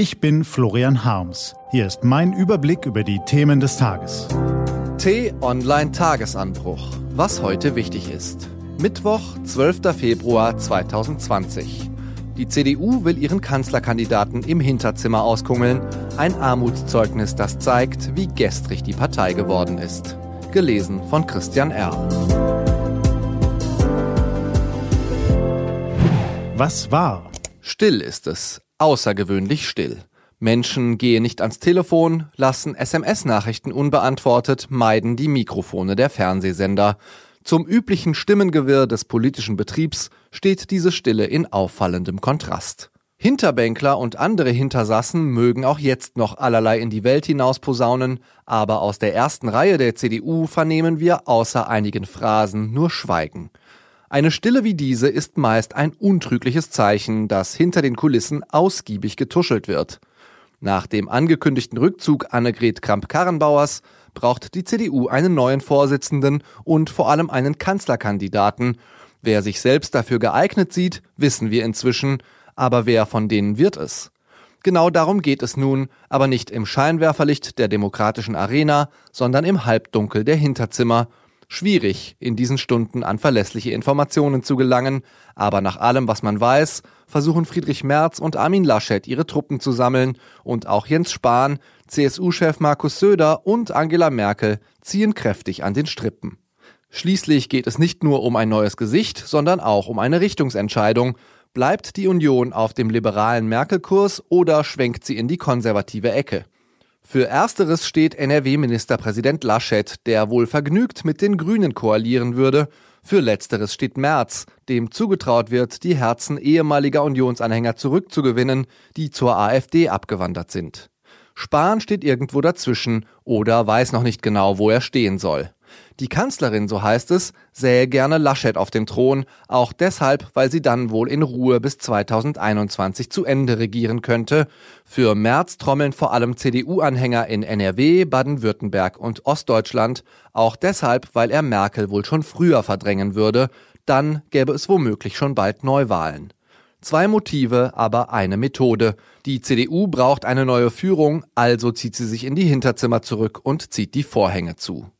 Ich bin Florian Harms. Hier ist mein Überblick über die Themen des Tages. T-Online Tagesanbruch. Was heute wichtig ist. Mittwoch, 12. Februar 2020. Die CDU will ihren Kanzlerkandidaten im Hinterzimmer auskungeln. Ein Armutszeugnis, das zeigt, wie gestrig die Partei geworden ist. Gelesen von Christian R. Was war? Still ist es, außergewöhnlich still. Menschen gehen nicht ans Telefon, lassen SMS-Nachrichten unbeantwortet, meiden die Mikrofone der Fernsehsender. Zum üblichen Stimmengewirr des politischen Betriebs steht diese Stille in auffallendem Kontrast. Hinterbänkler und andere Hintersassen mögen auch jetzt noch allerlei in die Welt hinaus posaunen, aber aus der ersten Reihe der CDU vernehmen wir außer einigen Phrasen nur Schweigen. Eine Stille wie diese ist meist ein untrügliches Zeichen, dass hinter den Kulissen ausgiebig getuschelt wird. Nach dem angekündigten Rückzug Annegret Kramp-Karrenbauers braucht die CDU einen neuen Vorsitzenden und vor allem einen Kanzlerkandidaten. Wer sich selbst dafür geeignet sieht, wissen wir inzwischen, aber wer von denen wird es? Genau darum geht es nun, aber nicht im Scheinwerferlicht der demokratischen Arena, sondern im Halbdunkel der Hinterzimmer schwierig, in diesen Stunden an verlässliche Informationen zu gelangen, aber nach allem, was man weiß, versuchen Friedrich Merz und Armin Laschet ihre Truppen zu sammeln und auch Jens Spahn, CSU-Chef Markus Söder und Angela Merkel ziehen kräftig an den Strippen. Schließlich geht es nicht nur um ein neues Gesicht, sondern auch um eine Richtungsentscheidung. Bleibt die Union auf dem liberalen Merkel-Kurs oder schwenkt sie in die konservative Ecke? Für ersteres steht NRW-Ministerpräsident Laschet, der wohl vergnügt mit den Grünen koalieren würde. Für letzteres steht Merz, dem zugetraut wird, die Herzen ehemaliger Unionsanhänger zurückzugewinnen, die zur AfD abgewandert sind. Spahn steht irgendwo dazwischen oder weiß noch nicht genau, wo er stehen soll. Die Kanzlerin, so heißt es, sähe gerne Laschet auf dem Thron, auch deshalb, weil sie dann wohl in Ruhe bis 2021 zu Ende regieren könnte. Für März trommeln vor allem CDU-Anhänger in NRW, Baden-Württemberg und Ostdeutschland, auch deshalb, weil er Merkel wohl schon früher verdrängen würde, dann gäbe es womöglich schon bald Neuwahlen. Zwei Motive, aber eine Methode. Die CDU braucht eine neue Führung, also zieht sie sich in die Hinterzimmer zurück und zieht die Vorhänge zu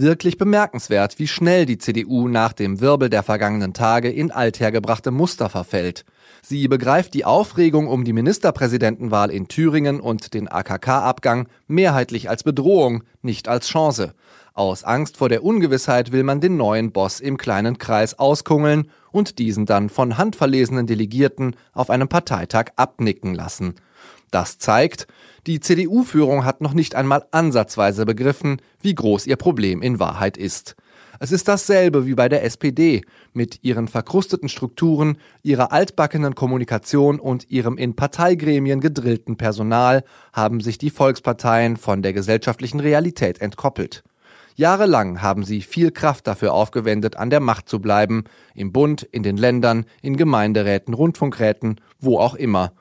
wirklich bemerkenswert, wie schnell die CDU nach dem Wirbel der vergangenen Tage in althergebrachte Muster verfällt. Sie begreift die Aufregung um die Ministerpräsidentenwahl in Thüringen und den AKK-Abgang mehrheitlich als Bedrohung, nicht als Chance. Aus Angst vor der Ungewissheit will man den neuen Boss im kleinen Kreis auskungeln und diesen dann von handverlesenen Delegierten auf einem Parteitag abnicken lassen. Das zeigt, die CDU-Führung hat noch nicht einmal ansatzweise begriffen, wie groß ihr Problem in Wahrheit ist. Es ist dasselbe wie bei der SPD. Mit ihren verkrusteten Strukturen, ihrer altbackenen Kommunikation und ihrem in Parteigremien gedrillten Personal haben sich die Volksparteien von der gesellschaftlichen Realität entkoppelt. Jahrelang haben sie viel Kraft dafür aufgewendet, an der Macht zu bleiben, im Bund, in den Ländern, in Gemeinderäten, Rundfunkräten, wo auch immer.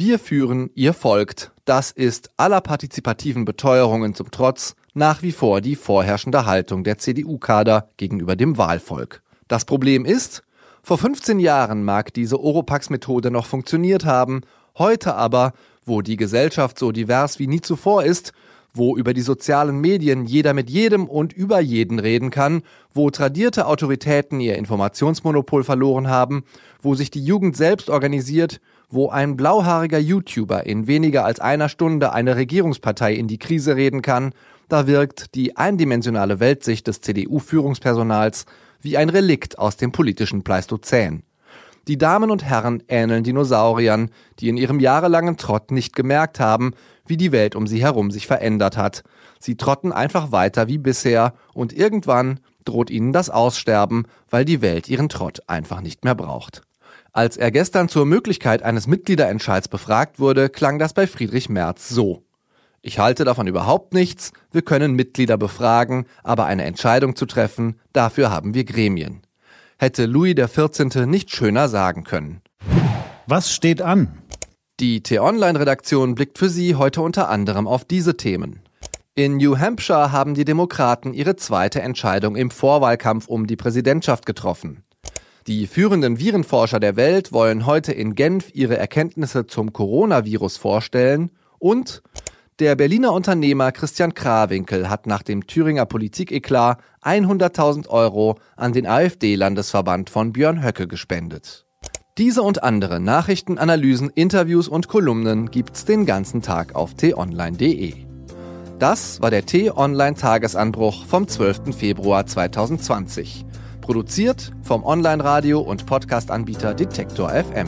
Wir führen, ihr folgt. Das ist aller partizipativen Beteuerungen zum Trotz nach wie vor die vorherrschende Haltung der CDU-Kader gegenüber dem Wahlvolk. Das Problem ist, vor 15 Jahren mag diese Oropax-Methode noch funktioniert haben, heute aber, wo die Gesellschaft so divers wie nie zuvor ist, wo über die sozialen Medien jeder mit jedem und über jeden reden kann, wo tradierte Autoritäten ihr Informationsmonopol verloren haben, wo sich die Jugend selbst organisiert, wo ein blauhaariger YouTuber in weniger als einer Stunde eine Regierungspartei in die Krise reden kann, da wirkt die eindimensionale Weltsicht des CDU-Führungspersonals wie ein Relikt aus dem politischen Pleistozän. Die Damen und Herren ähneln Dinosauriern, die in ihrem jahrelangen Trott nicht gemerkt haben, wie die Welt um sie herum sich verändert hat. Sie trotten einfach weiter wie bisher und irgendwann droht ihnen das Aussterben, weil die Welt ihren Trott einfach nicht mehr braucht. Als er gestern zur Möglichkeit eines Mitgliederentscheids befragt wurde, klang das bei Friedrich Merz so. Ich halte davon überhaupt nichts, wir können Mitglieder befragen, aber eine Entscheidung zu treffen, dafür haben wir Gremien. Hätte Louis XIV. nicht schöner sagen können. Was steht an? Die T-Online-Redaktion blickt für Sie heute unter anderem auf diese Themen. In New Hampshire haben die Demokraten ihre zweite Entscheidung im Vorwahlkampf um die Präsidentschaft getroffen. Die führenden Virenforscher der Welt wollen heute in Genf ihre Erkenntnisse zum Coronavirus vorstellen und der Berliner Unternehmer Christian Krawinkel hat nach dem Thüringer Politikeklar 100.000 Euro an den AfD-Landesverband von Björn Höcke gespendet. Diese und andere Nachrichten, Analysen, Interviews und Kolumnen gibt's den ganzen Tag auf t-online.de. Das war der T-Online-Tagesanbruch vom 12. Februar 2020. Produziert vom Online-Radio- und Podcast-Anbieter Detektor FM.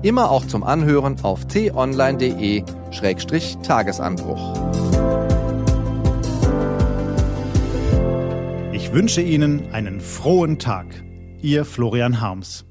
Immer auch zum Anhören auf t-online.de-tagesanbruch. Ich wünsche Ihnen einen frohen Tag. Ihr Florian Harms.